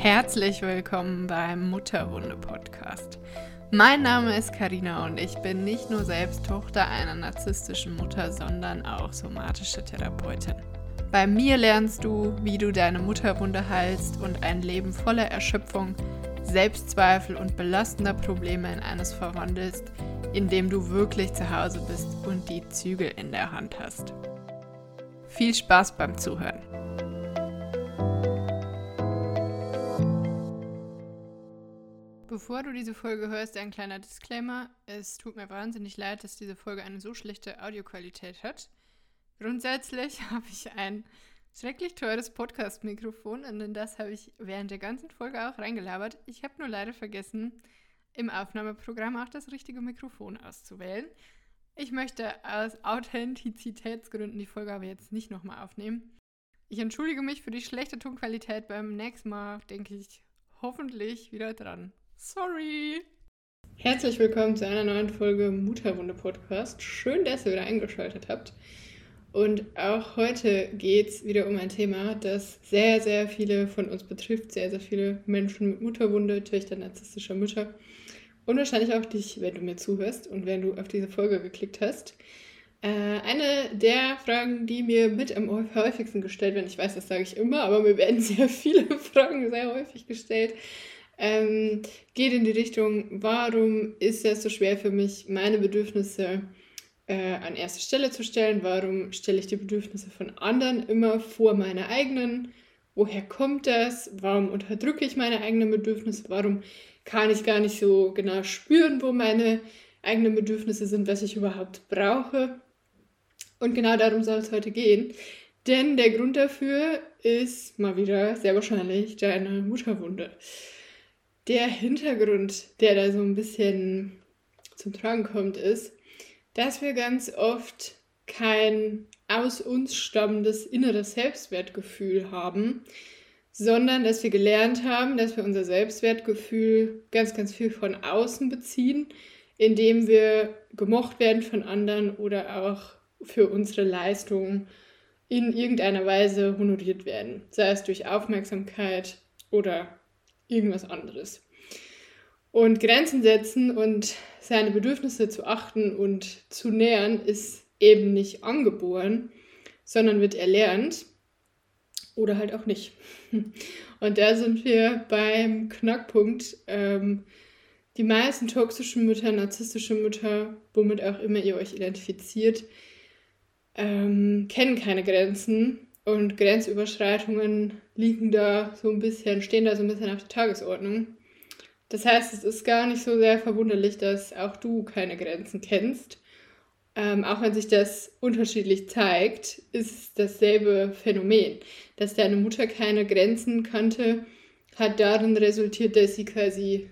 Herzlich willkommen beim Mutterwunde Podcast. Mein Name ist Karina und ich bin nicht nur selbst Tochter einer narzisstischen Mutter, sondern auch somatische Therapeutin. Bei mir lernst du, wie du deine Mutterwunde heilst und ein Leben voller Erschöpfung, Selbstzweifel und belastender Probleme in eines verwandelst, in dem du wirklich zu Hause bist und die Zügel in der Hand hast. Viel Spaß beim Zuhören. Bevor du diese Folge hörst, ein kleiner Disclaimer. Es tut mir wahnsinnig leid, dass diese Folge eine so schlechte Audioqualität hat. Grundsätzlich habe ich ein schrecklich teures Podcast-Mikrofon und in das habe ich während der ganzen Folge auch reingelabert. Ich habe nur leider vergessen, im Aufnahmeprogramm auch das richtige Mikrofon auszuwählen. Ich möchte aus Authentizitätsgründen die Folge aber jetzt nicht nochmal aufnehmen. Ich entschuldige mich für die schlechte Tonqualität. Beim nächsten Mal denke ich hoffentlich wieder dran. Sorry. Herzlich willkommen zu einer neuen Folge Mutterwunde Podcast. Schön, dass ihr wieder eingeschaltet habt. Und auch heute geht es wieder um ein Thema, das sehr, sehr viele von uns betrifft. Sehr, sehr viele Menschen mit Mutterwunde, Töchter narzisstischer Mütter. Und wahrscheinlich auch dich, wenn du mir zuhörst und wenn du auf diese Folge geklickt hast. Äh, eine der Fragen, die mir mit am häufigsten gestellt werden, ich weiß, das sage ich immer, aber mir werden sehr viele Fragen sehr häufig gestellt, ähm, geht in die Richtung, warum ist es so schwer für mich, meine Bedürfnisse äh, an erste Stelle zu stellen? Warum stelle ich die Bedürfnisse von anderen immer vor meine eigenen? Woher kommt das? Warum unterdrücke ich meine eigenen Bedürfnisse? Warum kann ich gar nicht so genau spüren, wo meine eigenen Bedürfnisse sind, was ich überhaupt brauche? Und genau darum soll es heute gehen. Denn der Grund dafür ist mal wieder sehr wahrscheinlich deine Mutterwunde der Hintergrund, der da so ein bisschen zum Tragen kommt, ist, dass wir ganz oft kein aus uns stammendes inneres Selbstwertgefühl haben, sondern dass wir gelernt haben, dass wir unser Selbstwertgefühl ganz, ganz viel von außen beziehen, indem wir gemocht werden von anderen oder auch für unsere Leistungen in irgendeiner Weise honoriert werden, sei es durch Aufmerksamkeit oder irgendwas anderes. Und Grenzen setzen und seine Bedürfnisse zu achten und zu nähern ist eben nicht angeboren, sondern wird erlernt oder halt auch nicht. Und da sind wir beim Knackpunkt. Ähm, die meisten toxischen Mütter, narzisstische Mütter, womit auch immer ihr euch identifiziert, ähm, kennen keine Grenzen und Grenzüberschreitungen liegen da so ein bisschen, stehen da so ein bisschen auf der Tagesordnung. Das heißt, es ist gar nicht so sehr verwunderlich, dass auch du keine Grenzen kennst. Ähm, auch wenn sich das unterschiedlich zeigt, ist es dasselbe Phänomen. Dass deine Mutter keine Grenzen kannte, hat darin resultiert, dass sie quasi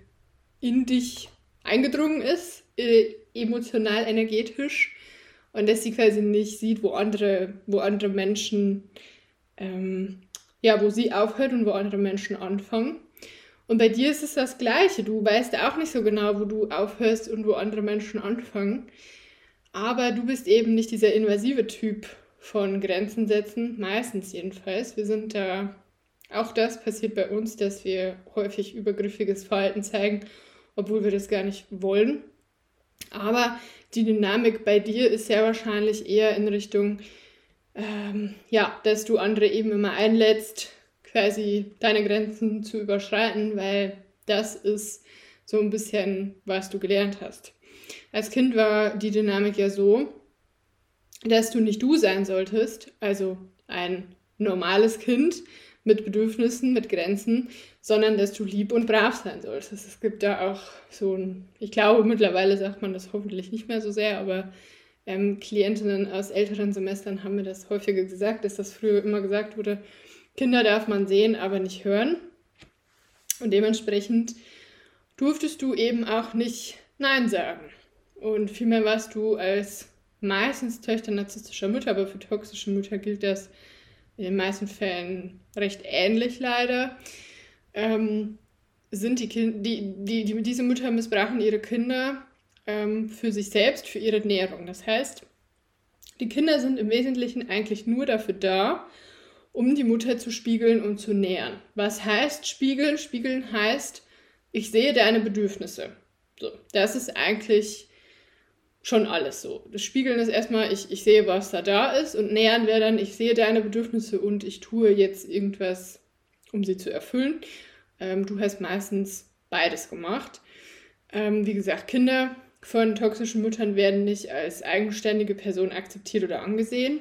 in dich eingedrungen ist, äh, emotional, energetisch und dass sie quasi nicht sieht, wo andere, wo andere Menschen, ähm, ja, wo sie aufhört und wo andere Menschen anfangen. Und bei dir ist es das Gleiche. Du weißt auch nicht so genau, wo du aufhörst und wo andere Menschen anfangen. Aber du bist eben nicht dieser invasive Typ von Grenzen setzen, meistens jedenfalls. Wir sind da, auch das passiert bei uns, dass wir häufig übergriffiges Verhalten zeigen, obwohl wir das gar nicht wollen. Aber die Dynamik bei dir ist sehr wahrscheinlich eher in Richtung, ähm, ja, dass du andere eben immer einlädst, quasi deine Grenzen zu überschreiten, weil das ist so ein bisschen, was du gelernt hast. Als Kind war die Dynamik ja so, dass du nicht du sein solltest, also ein normales Kind mit Bedürfnissen, mit Grenzen, sondern dass du lieb und brav sein solltest. Es gibt da auch so ein, ich glaube, mittlerweile sagt man das hoffentlich nicht mehr so sehr, aber ähm, Klientinnen aus älteren Semestern haben mir das häufiger gesagt, dass das früher immer gesagt wurde, Kinder darf man sehen, aber nicht hören. Und dementsprechend durftest du eben auch nicht Nein sagen. Und vielmehr warst du als meistens Töchter narzisstischer Mütter, aber für toxische Mütter gilt das in den meisten Fällen recht ähnlich leider, ähm, sind die, kind die, die, die, diese Mütter missbrauchen ihre Kinder ähm, für sich selbst, für ihre Nährung. Das heißt, die Kinder sind im Wesentlichen eigentlich nur dafür da, um die Mutter zu spiegeln und zu nähern. Was heißt spiegeln? Spiegeln heißt, ich sehe deine Bedürfnisse. So, das ist eigentlich schon alles so. Das Spiegeln ist erstmal, ich, ich sehe, was da da ist und nähern wäre dann, ich sehe deine Bedürfnisse und ich tue jetzt irgendwas, um sie zu erfüllen. Ähm, du hast meistens beides gemacht. Ähm, wie gesagt, Kinder von toxischen Müttern werden nicht als eigenständige Person akzeptiert oder angesehen,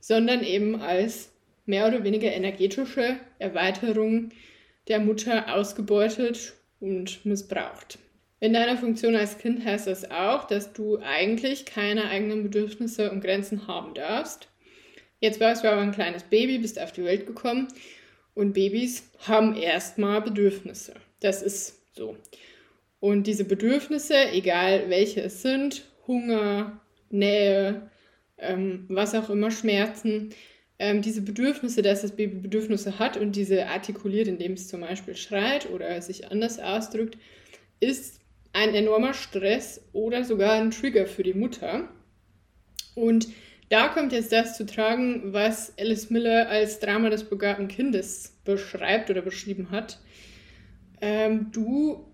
sondern eben als mehr oder weniger energetische Erweiterung der Mutter ausgebeutet und missbraucht. In deiner Funktion als Kind heißt das auch, dass du eigentlich keine eigenen Bedürfnisse und Grenzen haben darfst. Jetzt warst du aber ein kleines Baby, bist auf die Welt gekommen und Babys haben erstmal Bedürfnisse. Das ist so. Und diese Bedürfnisse, egal welche es sind, Hunger, Nähe, ähm, was auch immer, Schmerzen, ähm, diese Bedürfnisse, dass das Baby Bedürfnisse hat und diese artikuliert, indem es zum Beispiel schreit oder sich anders ausdrückt, ist ein enormer Stress oder sogar ein Trigger für die Mutter. Und da kommt jetzt das zu tragen, was Alice Miller als Drama des begabten Kindes beschreibt oder beschrieben hat. Ähm, du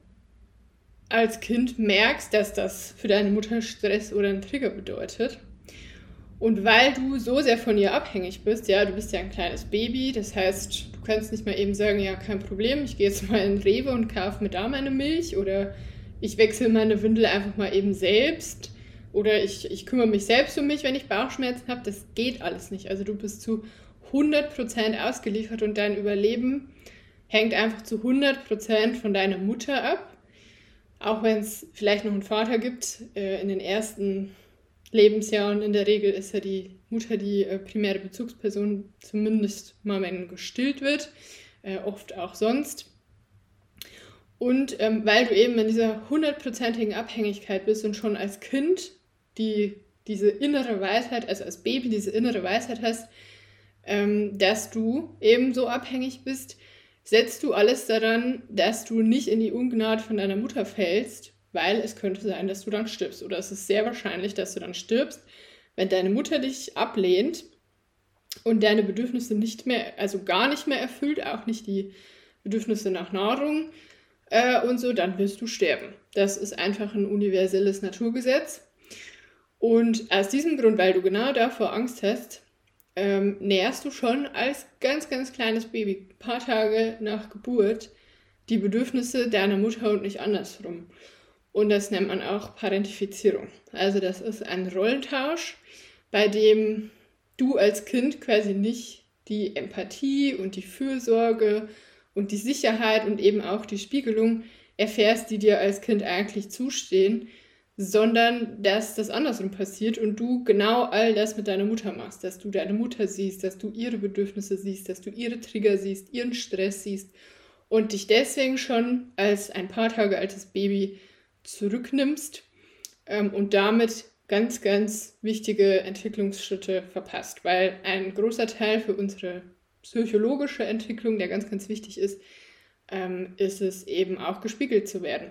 als Kind merkst, dass das für deine Mutter Stress oder ein Trigger bedeutet. Und weil du so sehr von ihr abhängig bist, ja, du bist ja ein kleines Baby, das heißt, du kannst nicht mal eben sagen, ja, kein Problem, ich gehe jetzt mal in Rewe und kaufe mir da meine Milch oder ich wechsle meine Windel einfach mal eben selbst oder ich, ich kümmere mich selbst um mich, wenn ich Bauchschmerzen habe. Das geht alles nicht. Also du bist zu 100% ausgeliefert und dein Überleben hängt einfach zu 100% von deiner Mutter ab. Auch wenn es vielleicht noch einen Vater gibt, äh, in den ersten Lebensjahren in der Regel ist ja die Mutter die äh, primäre Bezugsperson, zumindest mal wenn gestillt wird, äh, oft auch sonst. Und ähm, weil du eben in dieser hundertprozentigen Abhängigkeit bist und schon als Kind die, diese innere Weisheit, also als Baby diese innere Weisheit hast, ähm, dass du eben so abhängig bist, setzt du alles daran, dass du nicht in die Ungnade von deiner Mutter fällst, weil es könnte sein, dass du dann stirbst. Oder es ist sehr wahrscheinlich, dass du dann stirbst, wenn deine Mutter dich ablehnt und deine Bedürfnisse nicht mehr, also gar nicht mehr erfüllt, auch nicht die Bedürfnisse nach Nahrung, äh, und so, dann wirst du sterben. Das ist einfach ein universelles Naturgesetz. Und aus diesem Grund, weil du genau davor Angst hast, ähm, nährst du schon als ganz, ganz kleines Baby, ein paar Tage nach Geburt, die Bedürfnisse deiner Mutter und nicht andersrum. Und das nennt man auch Parentifizierung. Also das ist ein Rollentausch, bei dem du als Kind quasi nicht die Empathie und die Fürsorge und die Sicherheit und eben auch die Spiegelung erfährst, die dir als Kind eigentlich zustehen, sondern dass das andersrum passiert und du genau all das mit deiner Mutter machst, dass du deine Mutter siehst, dass du ihre Bedürfnisse siehst, dass du ihre Trigger siehst, ihren Stress siehst und dich deswegen schon als ein paar Tage altes Baby zurücknimmst ähm, und damit ganz, ganz wichtige Entwicklungsschritte verpasst, weil ein großer Teil für unsere psychologische Entwicklung, der ganz, ganz wichtig ist, ähm, ist es eben auch gespiegelt zu werden.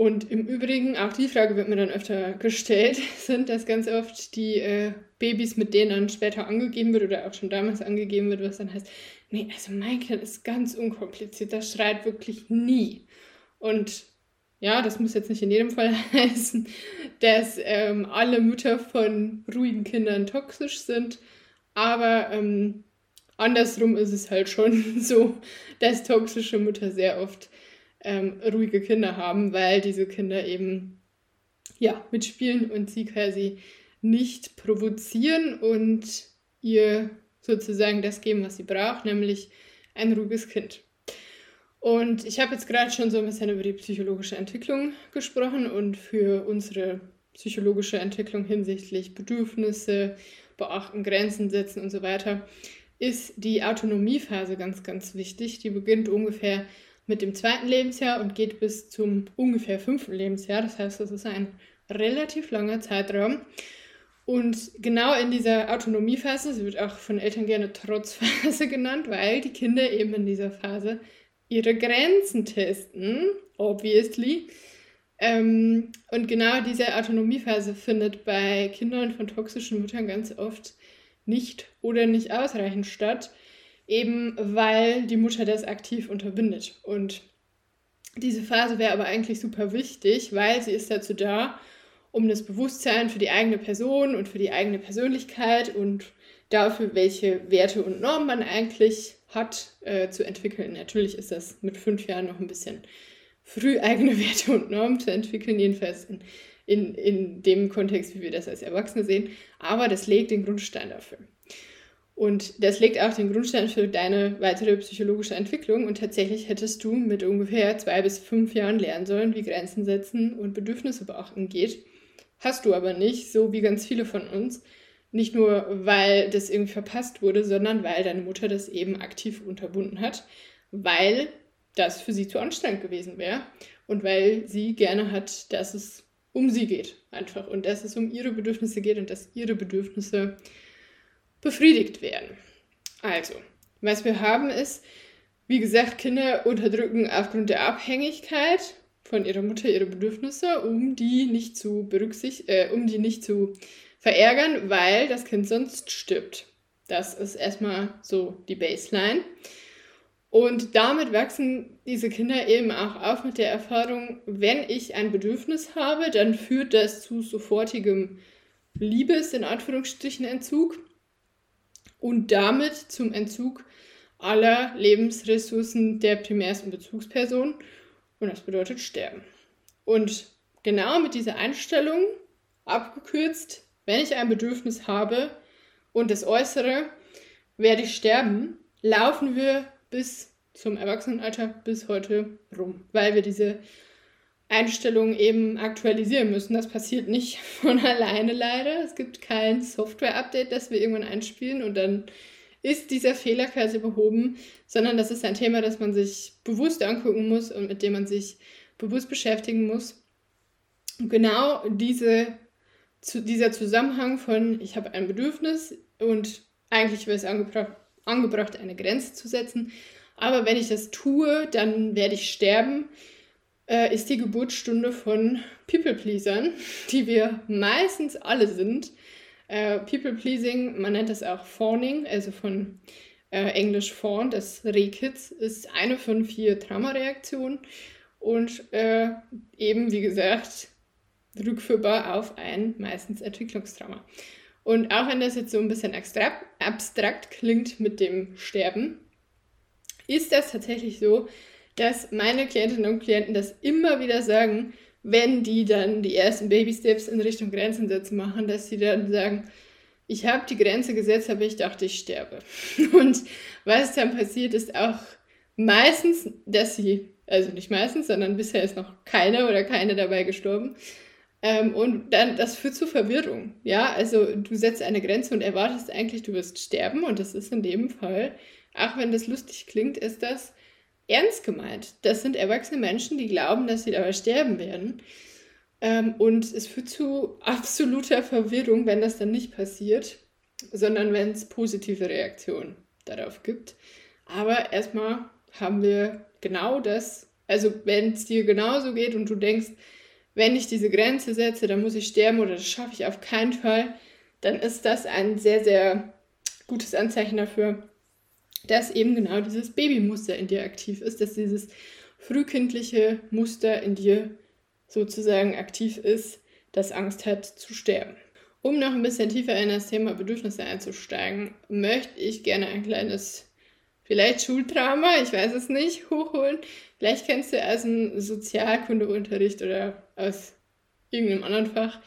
Und im Übrigen, auch die Frage wird mir dann öfter gestellt, sind das ganz oft die äh, Babys, mit denen dann später angegeben wird oder auch schon damals angegeben wird, was dann heißt, nee, also mein Kind ist ganz unkompliziert, das schreit wirklich nie. Und ja, das muss jetzt nicht in jedem Fall heißen, dass ähm, alle Mütter von ruhigen Kindern toxisch sind, aber ähm, Andersrum ist es halt schon so, dass toxische Mütter sehr oft ähm, ruhige Kinder haben, weil diese Kinder eben ja mitspielen und sie quasi nicht provozieren und ihr sozusagen das geben, was sie braucht, nämlich ein ruhiges Kind. Und ich habe jetzt gerade schon so ein bisschen über die psychologische Entwicklung gesprochen und für unsere psychologische Entwicklung hinsichtlich Bedürfnisse, beachten, Grenzen setzen und so weiter ist die Autonomiephase ganz, ganz wichtig. Die beginnt ungefähr mit dem zweiten Lebensjahr und geht bis zum ungefähr fünften Lebensjahr. Das heißt, das ist ein relativ langer Zeitraum. Und genau in dieser Autonomiephase, sie wird auch von Eltern gerne Trotzphase genannt, weil die Kinder eben in dieser Phase ihre Grenzen testen, obviously. Ähm, und genau diese Autonomiephase findet bei Kindern von toxischen Müttern ganz oft nicht oder nicht ausreichend statt, eben weil die Mutter das aktiv unterbindet. Und diese Phase wäre aber eigentlich super wichtig, weil sie ist dazu da, um das Bewusstsein für die eigene Person und für die eigene Persönlichkeit und dafür, welche Werte und Normen man eigentlich hat, äh, zu entwickeln. Natürlich ist das mit fünf Jahren noch ein bisschen früh, eigene Werte und Normen zu entwickeln, jedenfalls in, in, in dem Kontext, wie wir das als Erwachsene sehen. Aber das legt den Grundstein dafür. Und das legt auch den Grundstein für deine weitere psychologische Entwicklung. Und tatsächlich hättest du mit ungefähr zwei bis fünf Jahren lernen sollen, wie Grenzen setzen und Bedürfnisse beachten geht. Hast du aber nicht, so wie ganz viele von uns. Nicht nur, weil das irgendwie verpasst wurde, sondern weil deine Mutter das eben aktiv unterbunden hat, weil das für sie zu anstrengend gewesen wäre und weil sie gerne hat, dass es um sie geht einfach und dass es um ihre Bedürfnisse geht und dass ihre Bedürfnisse befriedigt werden. Also, was wir haben ist, wie gesagt, Kinder unterdrücken aufgrund der Abhängigkeit von ihrer Mutter ihre Bedürfnisse, um die nicht zu berücksichtigen, äh, um die nicht zu verärgern, weil das Kind sonst stirbt. Das ist erstmal so die Baseline. Und damit wachsen diese Kinder eben auch auf mit der Erfahrung, wenn ich ein Bedürfnis habe, dann führt das zu sofortigem Liebes, in Anführungsstrichen, Entzug und damit zum Entzug aller Lebensressourcen der primärsten Bezugsperson. Und das bedeutet Sterben. Und genau mit dieser Einstellung, abgekürzt, wenn ich ein Bedürfnis habe und es äußere, werde ich sterben, laufen wir bis zum Erwachsenenalter bis heute rum, weil wir diese Einstellungen eben aktualisieren müssen. Das passiert nicht von alleine leider. Es gibt kein Software-Update, das wir irgendwann einspielen und dann ist dieser Fehler quasi behoben, sondern das ist ein Thema, das man sich bewusst angucken muss und mit dem man sich bewusst beschäftigen muss. Und genau diese, zu, dieser Zusammenhang von, ich habe ein Bedürfnis und eigentlich wäre es angebracht, angebracht, eine Grenze zu setzen, aber wenn ich das tue, dann werde ich sterben, äh, ist die Geburtsstunde von People-Pleasern, die wir meistens alle sind. Äh, People-Pleasing, man nennt das auch Fawning, also von äh, Englisch Fawn, das Rehkitz, ist eine von vier Traumareaktionen und äh, eben, wie gesagt, rückführbar auf ein meistens Entwicklungstrauma. Und auch wenn das jetzt so ein bisschen abstrakt, abstrakt klingt mit dem Sterben, ist das tatsächlich so, dass meine Klientinnen und Klienten das immer wieder sagen, wenn die dann die ersten Baby-Steps in Richtung Grenzen setzen machen, dass sie dann sagen, ich habe die Grenze gesetzt, aber ich dachte, ich sterbe. Und was dann passiert, ist auch meistens, dass sie, also nicht meistens, sondern bisher ist noch keiner oder keine dabei gestorben. Ähm, und dann, das führt zu Verwirrung. Ja, also du setzt eine Grenze und erwartest eigentlich, du wirst sterben. Und das ist in dem Fall auch wenn das lustig klingt, ist das ernst gemeint. Das sind erwachsene Menschen, die glauben, dass sie dabei sterben werden. Ähm, und es führt zu absoluter Verwirrung, wenn das dann nicht passiert, sondern wenn es positive Reaktionen darauf gibt. Aber erstmal haben wir genau das, also wenn es dir genauso geht und du denkst, wenn ich diese Grenze setze, dann muss ich sterben oder das schaffe ich auf keinen Fall, dann ist das ein sehr, sehr gutes Anzeichen dafür, dass eben genau dieses Babymuster in dir aktiv ist, dass dieses frühkindliche Muster in dir sozusagen aktiv ist, das Angst hat zu sterben. Um noch ein bisschen tiefer in das Thema Bedürfnisse einzusteigen, möchte ich gerne ein kleines, vielleicht Schultrauma, ich weiß es nicht, hochholen. Vielleicht kennst du aus dem Sozialkundeunterricht oder aus irgendeinem anderen Fach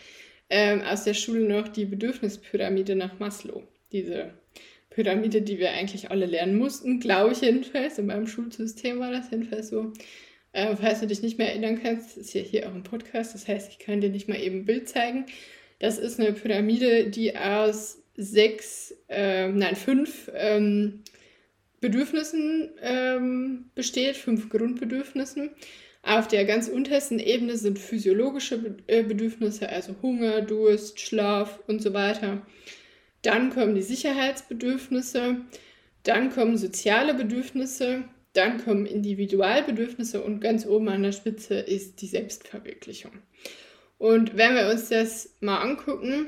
ähm, aus der Schule noch die Bedürfnispyramide nach Maslow. Diese Pyramide, die wir eigentlich alle lernen mussten, glaube ich jedenfalls. In meinem Schulsystem war das jedenfalls so. Äh, falls du dich nicht mehr erinnern kannst, ist ja hier auch ein Podcast, das heißt, ich kann dir nicht mal eben ein Bild zeigen. Das ist eine Pyramide, die aus sechs, äh, nein, fünf ähm, Bedürfnissen ähm, besteht, fünf Grundbedürfnissen. Auf der ganz untersten Ebene sind physiologische äh, Bedürfnisse, also Hunger, Durst, Schlaf und so weiter. Dann kommen die Sicherheitsbedürfnisse, dann kommen soziale Bedürfnisse, dann kommen Individualbedürfnisse und ganz oben an der Spitze ist die Selbstverwirklichung. Und wenn wir uns das mal angucken,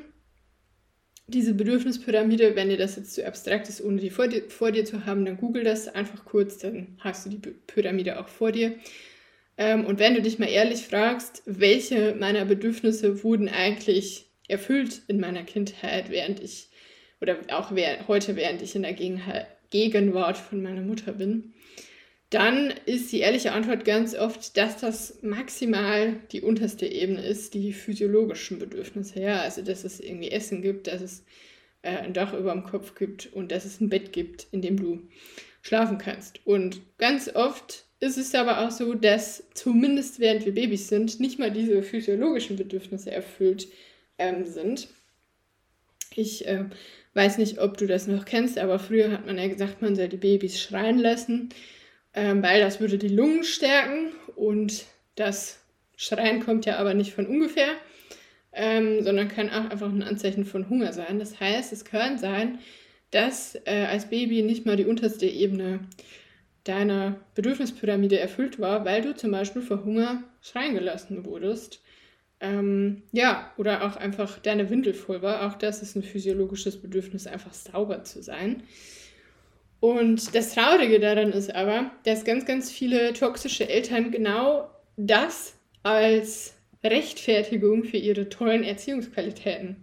diese Bedürfnispyramide, wenn dir das jetzt zu abstrakt ist, ohne die vor dir, vor dir zu haben, dann google das einfach kurz, dann hast du die Pyramide auch vor dir. Ähm, und wenn du dich mal ehrlich fragst, welche meiner Bedürfnisse wurden eigentlich erfüllt in meiner Kindheit, während ich, oder auch heute, während ich in der Gegenwart von meiner Mutter bin, dann ist die ehrliche Antwort ganz oft, dass das maximal die unterste Ebene ist, die physiologischen Bedürfnisse. Ja, also dass es irgendwie Essen gibt, dass es äh, ein Dach über dem Kopf gibt und dass es ein Bett gibt, in dem du schlafen kannst. Und ganz oft ist es aber auch so, dass zumindest während wir Babys sind, nicht mal diese physiologischen Bedürfnisse erfüllt ähm, sind. Ich äh, weiß nicht, ob du das noch kennst, aber früher hat man ja gesagt, man soll die Babys schreien lassen ähm, weil das würde die Lungen stärken und das Schreien kommt ja aber nicht von ungefähr, ähm, sondern kann auch einfach ein Anzeichen von Hunger sein. Das heißt, es kann sein, dass äh, als Baby nicht mal die unterste Ebene deiner Bedürfnispyramide erfüllt war, weil du zum Beispiel vor Hunger schreien gelassen wurdest. Ähm, ja, oder auch einfach deine Windel voll war. Auch das ist ein physiologisches Bedürfnis, einfach sauber zu sein. Und das Traurige daran ist aber, dass ganz, ganz viele toxische Eltern genau das als Rechtfertigung für ihre tollen Erziehungsqualitäten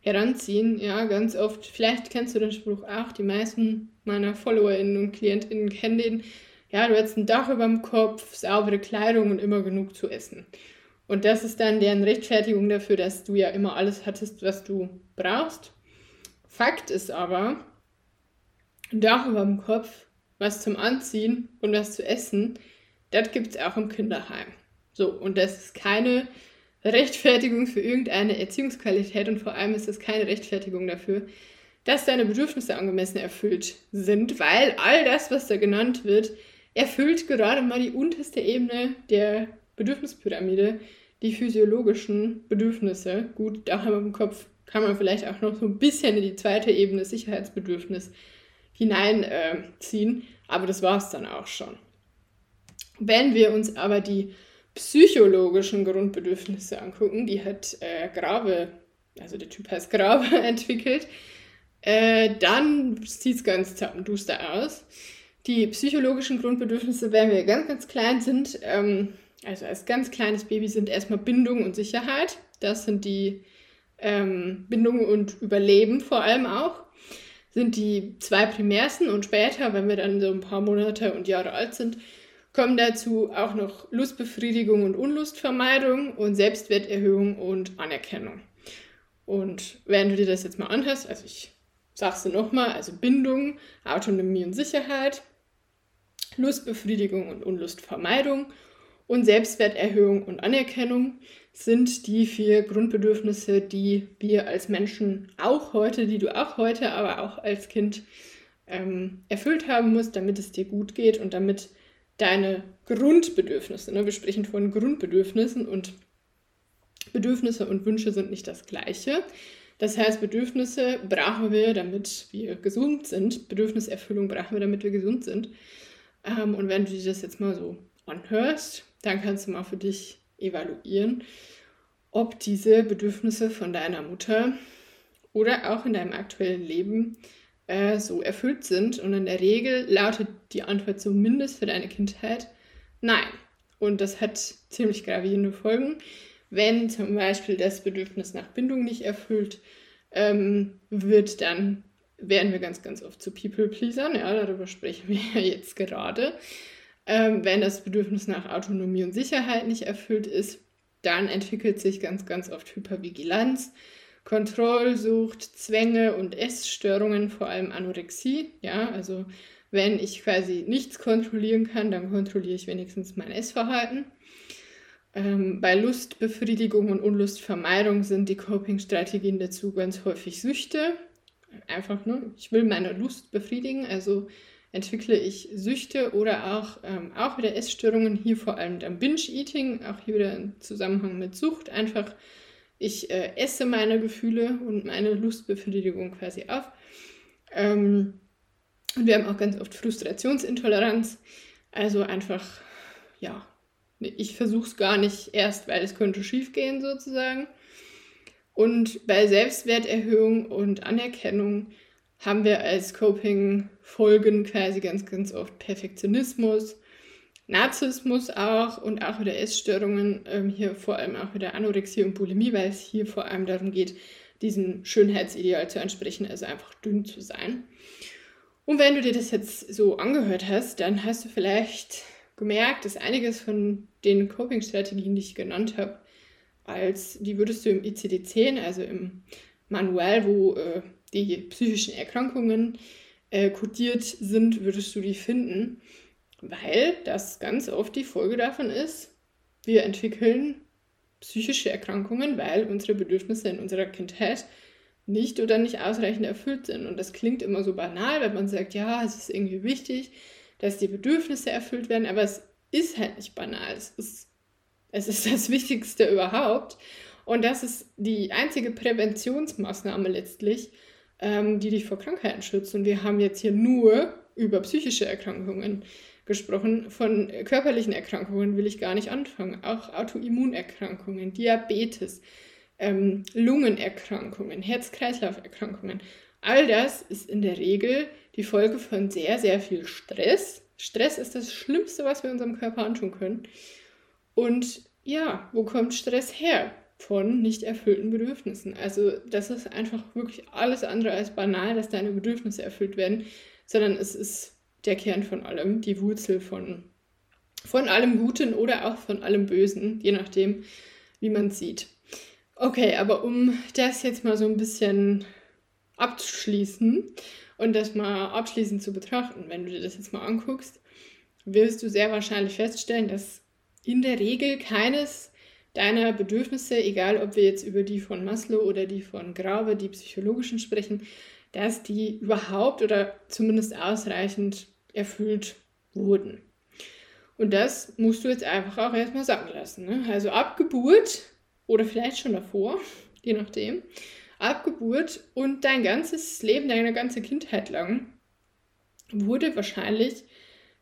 heranziehen. Ja, ganz oft, vielleicht kennst du den Spruch auch, die meisten meiner FollowerInnen und KlientInnen kennen den. Ja, du hast ein Dach über dem Kopf, saubere Kleidung und immer genug zu essen. Und das ist dann deren Rechtfertigung dafür, dass du ja immer alles hattest, was du brauchst. Fakt ist aber, Dach über dem Kopf, was zum Anziehen und was zu essen, das gibt es auch im Kinderheim. So, und das ist keine Rechtfertigung für irgendeine Erziehungsqualität und vor allem ist es keine Rechtfertigung dafür, dass deine Bedürfnisse angemessen erfüllt sind, weil all das, was da genannt wird, erfüllt gerade mal die unterste Ebene der Bedürfnispyramide, die physiologischen Bedürfnisse. Gut, Dach über dem Kopf kann man vielleicht auch noch so ein bisschen in die zweite Ebene, Sicherheitsbedürfnis, hineinziehen. Äh, aber das war es dann auch schon. Wenn wir uns aber die psychologischen Grundbedürfnisse angucken, die hat äh, Grave, also der Typ heißt Grave, entwickelt, äh, dann sieht es ganz zappenduster aus. Die psychologischen Grundbedürfnisse, wenn wir ganz, ganz klein sind, ähm, also als ganz kleines Baby, sind erstmal Bindung und Sicherheit. Das sind die ähm, Bindung und Überleben vor allem auch sind die zwei primärsten und später, wenn wir dann so ein paar Monate und Jahre alt sind, kommen dazu auch noch Lustbefriedigung und Unlustvermeidung und Selbstwerterhöhung und Anerkennung. Und wenn du dir das jetzt mal anhörst, also ich sag's dir nochmal, also Bindung, Autonomie und Sicherheit, Lustbefriedigung und Unlustvermeidung und Selbstwerterhöhung und Anerkennung sind die vier Grundbedürfnisse, die wir als Menschen auch heute, die du auch heute, aber auch als Kind ähm, erfüllt haben musst, damit es dir gut geht und damit deine Grundbedürfnisse, ne, wir sprechen von Grundbedürfnissen und Bedürfnisse und Wünsche sind nicht das gleiche. Das heißt, Bedürfnisse brauchen wir, damit wir gesund sind. Bedürfniserfüllung brauchen wir, damit wir gesund sind. Ähm, und wenn du dir das jetzt mal so anhörst, dann kannst du mal für dich evaluieren, ob diese Bedürfnisse von deiner Mutter oder auch in deinem aktuellen Leben äh, so erfüllt sind. Und in der Regel lautet die Antwort zumindest für deine Kindheit nein. Und das hat ziemlich gravierende Folgen. Wenn zum Beispiel das Bedürfnis nach Bindung nicht erfüllt ähm, wird, dann werden wir ganz, ganz oft zu People-Pleasern. Ja, darüber sprechen wir ja jetzt gerade. Ähm, wenn das Bedürfnis nach Autonomie und Sicherheit nicht erfüllt ist, dann entwickelt sich ganz, ganz oft Hypervigilanz, Kontrollsucht, Zwänge und Essstörungen, vor allem Anorexie. Ja, also wenn ich quasi nichts kontrollieren kann, dann kontrolliere ich wenigstens mein Essverhalten. Ähm, bei Lustbefriedigung und Unlustvermeidung sind die Coping-Strategien dazu ganz häufig Süchte. Einfach nur, ich will meine Lust befriedigen, also entwickle ich Süchte oder auch, ähm, auch wieder Essstörungen, hier vor allem dann Binge-Eating, auch hier wieder im Zusammenhang mit Sucht. Einfach, ich äh, esse meine Gefühle und meine Lustbefriedigung quasi auf. Ähm, und wir haben auch ganz oft Frustrationsintoleranz. Also einfach, ja, ich versuche es gar nicht erst, weil es könnte schief gehen sozusagen. Und bei Selbstwerterhöhung und Anerkennung haben wir als Coping-Folgen quasi ganz, ganz oft Perfektionismus, Narzissmus auch und auch wieder Essstörungen, ähm, hier vor allem auch wieder Anorexie und Bulimie, weil es hier vor allem darum geht, diesem Schönheitsideal zu entsprechen, also einfach dünn zu sein. Und wenn du dir das jetzt so angehört hast, dann hast du vielleicht gemerkt, dass einiges von den Coping-Strategien, die ich genannt habe, als die würdest du im ICD-10, also im Manual, wo äh, die psychischen Erkrankungen äh, kodiert sind, würdest du die finden, weil das ganz oft die Folge davon ist, wir entwickeln psychische Erkrankungen, weil unsere Bedürfnisse in unserer Kindheit nicht oder nicht ausreichend erfüllt sind. Und das klingt immer so banal, wenn man sagt, ja, es ist irgendwie wichtig, dass die Bedürfnisse erfüllt werden, aber es ist halt nicht banal. Es ist, es ist das Wichtigste überhaupt. Und das ist die einzige Präventionsmaßnahme letztlich, ähm, die dich vor Krankheiten schützt. Und wir haben jetzt hier nur über psychische Erkrankungen gesprochen. Von körperlichen Erkrankungen will ich gar nicht anfangen. Auch Autoimmunerkrankungen, Diabetes, ähm, Lungenerkrankungen, Herz-Kreislauf-Erkrankungen. All das ist in der Regel die Folge von sehr, sehr viel Stress. Stress ist das Schlimmste, was wir unserem Körper antun können. Und ja, wo kommt Stress her? Von nicht erfüllten Bedürfnissen. Also das ist einfach wirklich alles andere als banal, dass deine Bedürfnisse erfüllt werden, sondern es ist der Kern von allem, die Wurzel von, von allem Guten oder auch von allem Bösen, je nachdem, wie man es sieht. Okay, aber um das jetzt mal so ein bisschen abzuschließen und das mal abschließend zu betrachten, wenn du dir das jetzt mal anguckst, wirst du sehr wahrscheinlich feststellen, dass in der Regel keines deiner Bedürfnisse, egal ob wir jetzt über die von Maslow oder die von Graube, die psychologischen sprechen, dass die überhaupt oder zumindest ausreichend erfüllt wurden. Und das musst du jetzt einfach auch erstmal sagen lassen. Ne? Also ab Geburt oder vielleicht schon davor, je nachdem, ab Geburt und dein ganzes Leben, deine ganze Kindheit lang, wurde wahrscheinlich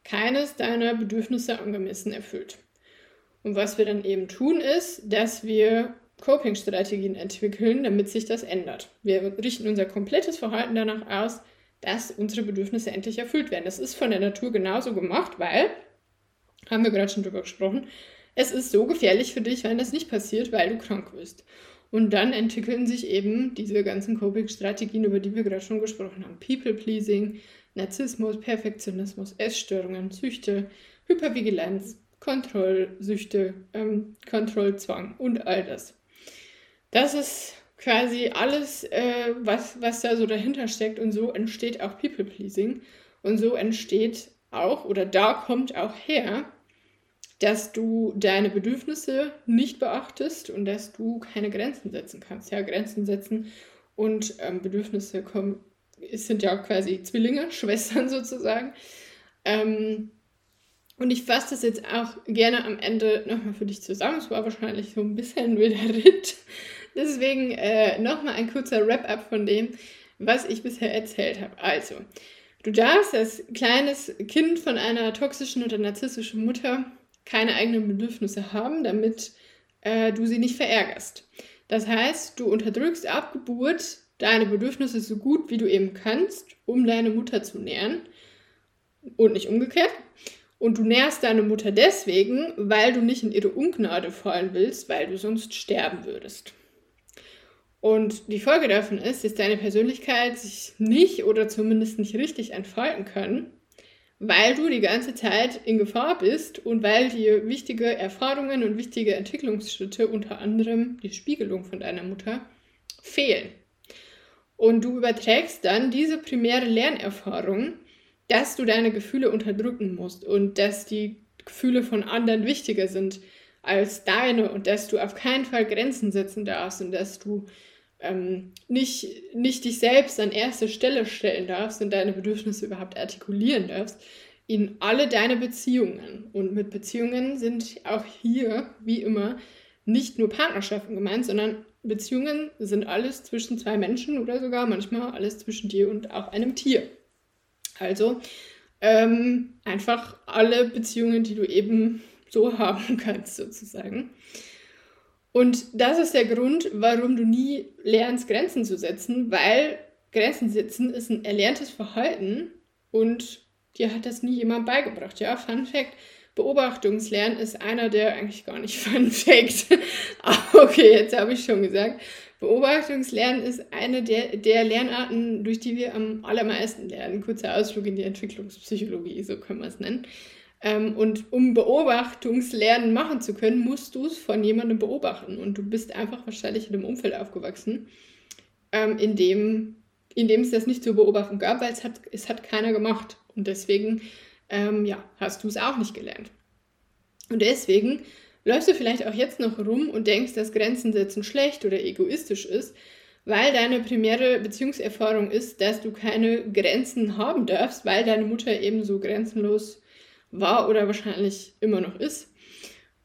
keines deiner Bedürfnisse angemessen erfüllt. Und was wir dann eben tun, ist, dass wir Coping-Strategien entwickeln, damit sich das ändert. Wir richten unser komplettes Verhalten danach aus, dass unsere Bedürfnisse endlich erfüllt werden. Das ist von der Natur genauso gemacht, weil, haben wir gerade schon drüber gesprochen, es ist so gefährlich für dich, wenn das nicht passiert, weil du krank wirst. Und dann entwickeln sich eben diese ganzen Coping-Strategien, über die wir gerade schon gesprochen haben. People-Pleasing, Narzissmus, Perfektionismus, Essstörungen, Süchte, Hypervigilanz, Kontrollsüchte, ähm, Kontrollzwang und all das. Das ist quasi alles, äh, was, was da so dahinter steckt. Und so entsteht auch People-Pleasing. Und so entsteht auch, oder da kommt auch her, dass du deine Bedürfnisse nicht beachtest und dass du keine Grenzen setzen kannst. Ja, Grenzen setzen und ähm, Bedürfnisse kommen, sind ja quasi Zwillinge, Schwestern sozusagen. Ähm, und ich fasse das jetzt auch gerne am Ende nochmal für dich zusammen. Es war wahrscheinlich so ein bisschen wilder Ritt. Deswegen äh, nochmal ein kurzer Wrap-up von dem, was ich bisher erzählt habe. Also, du darfst als kleines Kind von einer toxischen oder narzisstischen Mutter keine eigenen Bedürfnisse haben, damit äh, du sie nicht verärgerst. Das heißt, du unterdrückst ab Geburt deine Bedürfnisse so gut wie du eben kannst, um deine Mutter zu nähren und nicht umgekehrt. Und du nährst deine Mutter deswegen, weil du nicht in ihre Ungnade fallen willst, weil du sonst sterben würdest. Und die Folge davon ist, dass deine Persönlichkeit sich nicht oder zumindest nicht richtig entfalten kann, weil du die ganze Zeit in Gefahr bist und weil dir wichtige Erfahrungen und wichtige Entwicklungsschritte, unter anderem die Spiegelung von deiner Mutter, fehlen. Und du überträgst dann diese primäre Lernerfahrung, dass du deine Gefühle unterdrücken musst und dass die Gefühle von anderen wichtiger sind als deine und dass du auf keinen Fall Grenzen setzen darfst und dass du ähm, nicht, nicht dich selbst an erste Stelle stellen darfst und deine Bedürfnisse überhaupt artikulieren darfst, in alle deine Beziehungen. Und mit Beziehungen sind auch hier, wie immer, nicht nur Partnerschaften gemeint, sondern Beziehungen sind alles zwischen zwei Menschen oder sogar manchmal alles zwischen dir und auch einem Tier. Also ähm, einfach alle Beziehungen, die du eben so haben kannst, sozusagen. Und das ist der Grund, warum du nie lernst, Grenzen zu setzen, weil Grenzen setzen ist ein erlerntes Verhalten und dir hat das nie jemand beigebracht. Ja, Fun Fact: Beobachtungslernen ist einer der eigentlich gar nicht Fun Fact. okay, jetzt habe ich schon gesagt. Beobachtungslernen ist eine der, der Lernarten, durch die wir am allermeisten lernen. Kurzer Ausflug in die Entwicklungspsychologie, so können wir es nennen. Ähm, und um Beobachtungslernen machen zu können, musst du es von jemandem beobachten. Und du bist einfach wahrscheinlich in einem Umfeld aufgewachsen, ähm, in, dem, in dem es das nicht zur Beobachtung gab, weil es hat, es hat keiner gemacht. Und deswegen ähm, ja, hast du es auch nicht gelernt. Und deswegen läufst du vielleicht auch jetzt noch rum und denkst, dass Grenzen setzen schlecht oder egoistisch ist, weil deine primäre Beziehungserfahrung ist, dass du keine Grenzen haben darfst, weil deine Mutter eben so grenzenlos war oder wahrscheinlich immer noch ist.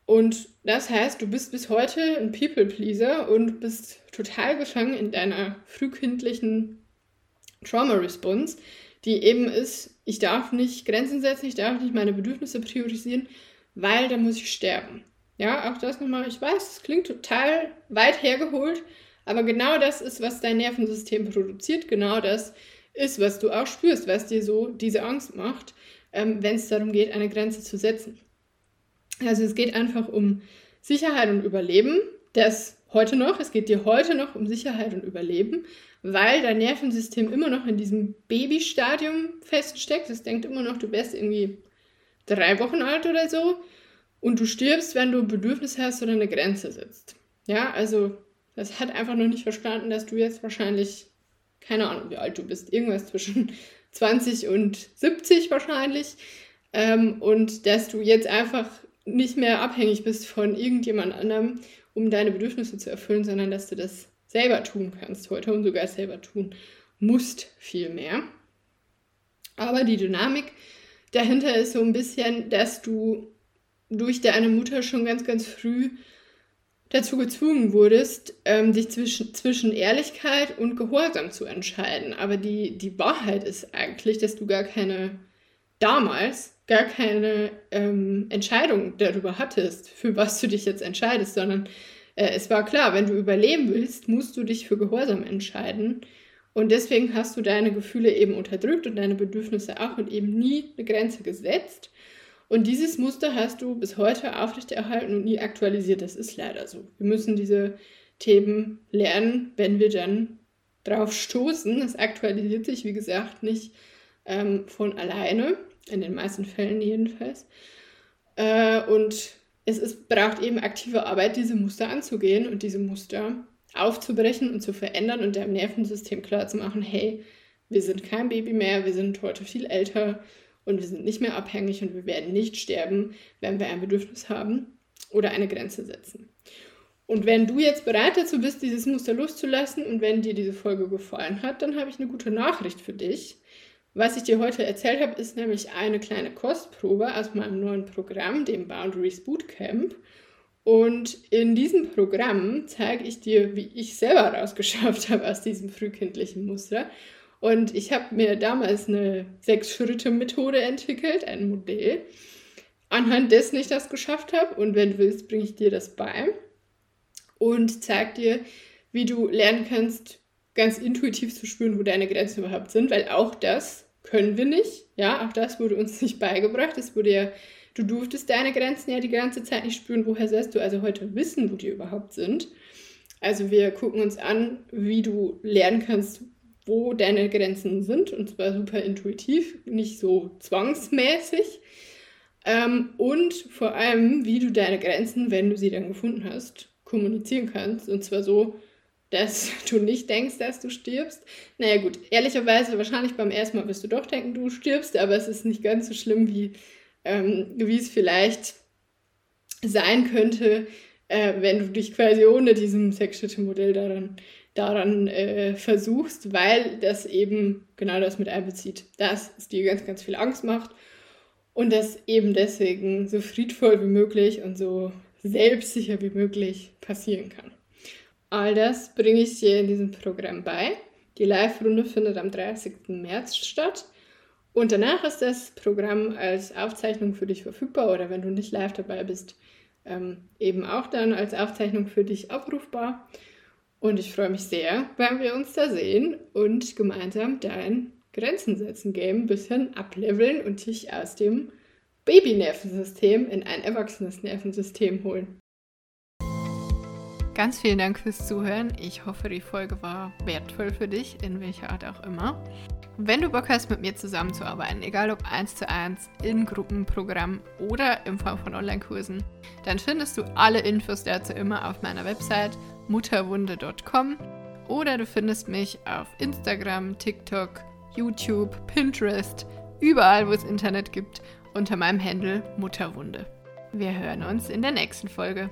Und das heißt, du bist bis heute ein People-Pleaser und bist total gefangen in deiner frühkindlichen Trauma-Response, die eben ist, ich darf nicht Grenzen setzen, ich darf nicht meine Bedürfnisse priorisieren, weil dann muss ich sterben. Ja, auch das nochmal, ich weiß, es klingt total weit hergeholt, aber genau das ist, was dein Nervensystem produziert, genau das ist, was du auch spürst, was dir so diese Angst macht, ähm, wenn es darum geht, eine Grenze zu setzen. Also es geht einfach um Sicherheit und Überleben, das heute noch, es geht dir heute noch um Sicherheit und Überleben, weil dein Nervensystem immer noch in diesem Babystadium feststeckt. Es denkt immer noch, du wärst irgendwie drei Wochen alt oder so und du stirbst, wenn du ein Bedürfnis hast oder eine Grenze sitzt. Ja, also das hat einfach noch nicht verstanden, dass du jetzt wahrscheinlich, keine Ahnung, wie alt du bist, irgendwas zwischen 20 und 70 wahrscheinlich. Ähm, und dass du jetzt einfach nicht mehr abhängig bist von irgendjemand anderem, um deine Bedürfnisse zu erfüllen, sondern dass du das selber tun kannst heute und sogar selber tun musst viel mehr. Aber die Dynamik dahinter ist so ein bisschen, dass du durch deine Mutter schon ganz, ganz früh dazu gezwungen wurdest, ähm, dich zwischen, zwischen Ehrlichkeit und Gehorsam zu entscheiden. Aber die, die Wahrheit ist eigentlich, dass du gar keine, damals gar keine ähm, Entscheidung darüber hattest, für was du dich jetzt entscheidest, sondern äh, es war klar, wenn du überleben willst, musst du dich für Gehorsam entscheiden. Und deswegen hast du deine Gefühle eben unterdrückt und deine Bedürfnisse auch und eben nie eine Grenze gesetzt. Und dieses Muster hast du bis heute aufrechterhalten und nie aktualisiert. Das ist leider so. Wir müssen diese Themen lernen, wenn wir dann drauf stoßen. Es aktualisiert sich, wie gesagt, nicht ähm, von alleine, in den meisten Fällen jedenfalls. Äh, und es ist, braucht eben aktive Arbeit, diese Muster anzugehen und diese Muster aufzubrechen und zu verändern und dem Nervensystem klarzumachen, hey, wir sind kein Baby mehr, wir sind heute viel älter und wir sind nicht mehr abhängig und wir werden nicht sterben, wenn wir ein Bedürfnis haben oder eine Grenze setzen. Und wenn du jetzt bereit dazu bist, dieses Muster loszulassen und wenn dir diese Folge gefallen hat, dann habe ich eine gute Nachricht für dich. Was ich dir heute erzählt habe, ist nämlich eine kleine Kostprobe aus meinem neuen Programm, dem Boundaries Bootcamp. Und in diesem Programm zeige ich dir, wie ich selber rausgeschafft habe aus diesem frühkindlichen Muster. Und ich habe mir damals eine Sechs-Schritte-Methode entwickelt, ein Modell, anhand dessen ich das geschafft habe. Und wenn du willst, bringe ich dir das bei und zeige dir, wie du lernen kannst, ganz intuitiv zu spüren, wo deine Grenzen überhaupt sind, weil auch das können wir nicht. Ja, auch das wurde uns nicht beigebracht. Es wurde ja, du durftest deine Grenzen ja die ganze Zeit nicht spüren. Woher sollst du also heute wissen, wo die überhaupt sind? Also wir gucken uns an, wie du lernen kannst, wo deine Grenzen sind, und zwar super intuitiv, nicht so zwangsmäßig. Ähm, und vor allem, wie du deine Grenzen, wenn du sie dann gefunden hast, kommunizieren kannst. Und zwar so, dass du nicht denkst, dass du stirbst. Naja gut, ehrlicherweise, wahrscheinlich beim ersten Mal wirst du doch denken, du stirbst, aber es ist nicht ganz so schlimm, wie, ähm, wie es vielleicht sein könnte, äh, wenn du dich quasi ohne diesem Sechsschritte-Modell daran, daran äh, versuchst, weil das eben genau das mit einbezieht, dass es dir ganz, ganz viel Angst macht und das eben deswegen so friedvoll wie möglich und so selbstsicher wie möglich passieren kann. All das bringe ich dir in diesem Programm bei. Die Live-Runde findet am 30. März statt. Und danach ist das Programm als Aufzeichnung für dich verfügbar oder wenn du nicht live dabei bist, ähm, eben auch dann als Aufzeichnung für dich abrufbar. Und ich freue mich sehr, wenn wir uns da sehen und gemeinsam dein Grenzen setzen Game ein bisschen ableveln und dich aus dem Baby-Nervensystem in ein erwachsenes Nervensystem holen. Ganz vielen Dank fürs Zuhören. Ich hoffe, die Folge war wertvoll für dich, in welcher Art auch immer. Wenn du Bock hast, mit mir zusammenzuarbeiten, egal ob eins zu eins, in Gruppenprogramm oder in Form von Online-Kursen, dann findest du alle Infos dazu immer auf meiner Website mutterwunde.com oder du findest mich auf Instagram, TikTok, YouTube, Pinterest, überall, wo es Internet gibt, unter meinem Handle Mutterwunde. Wir hören uns in der nächsten Folge.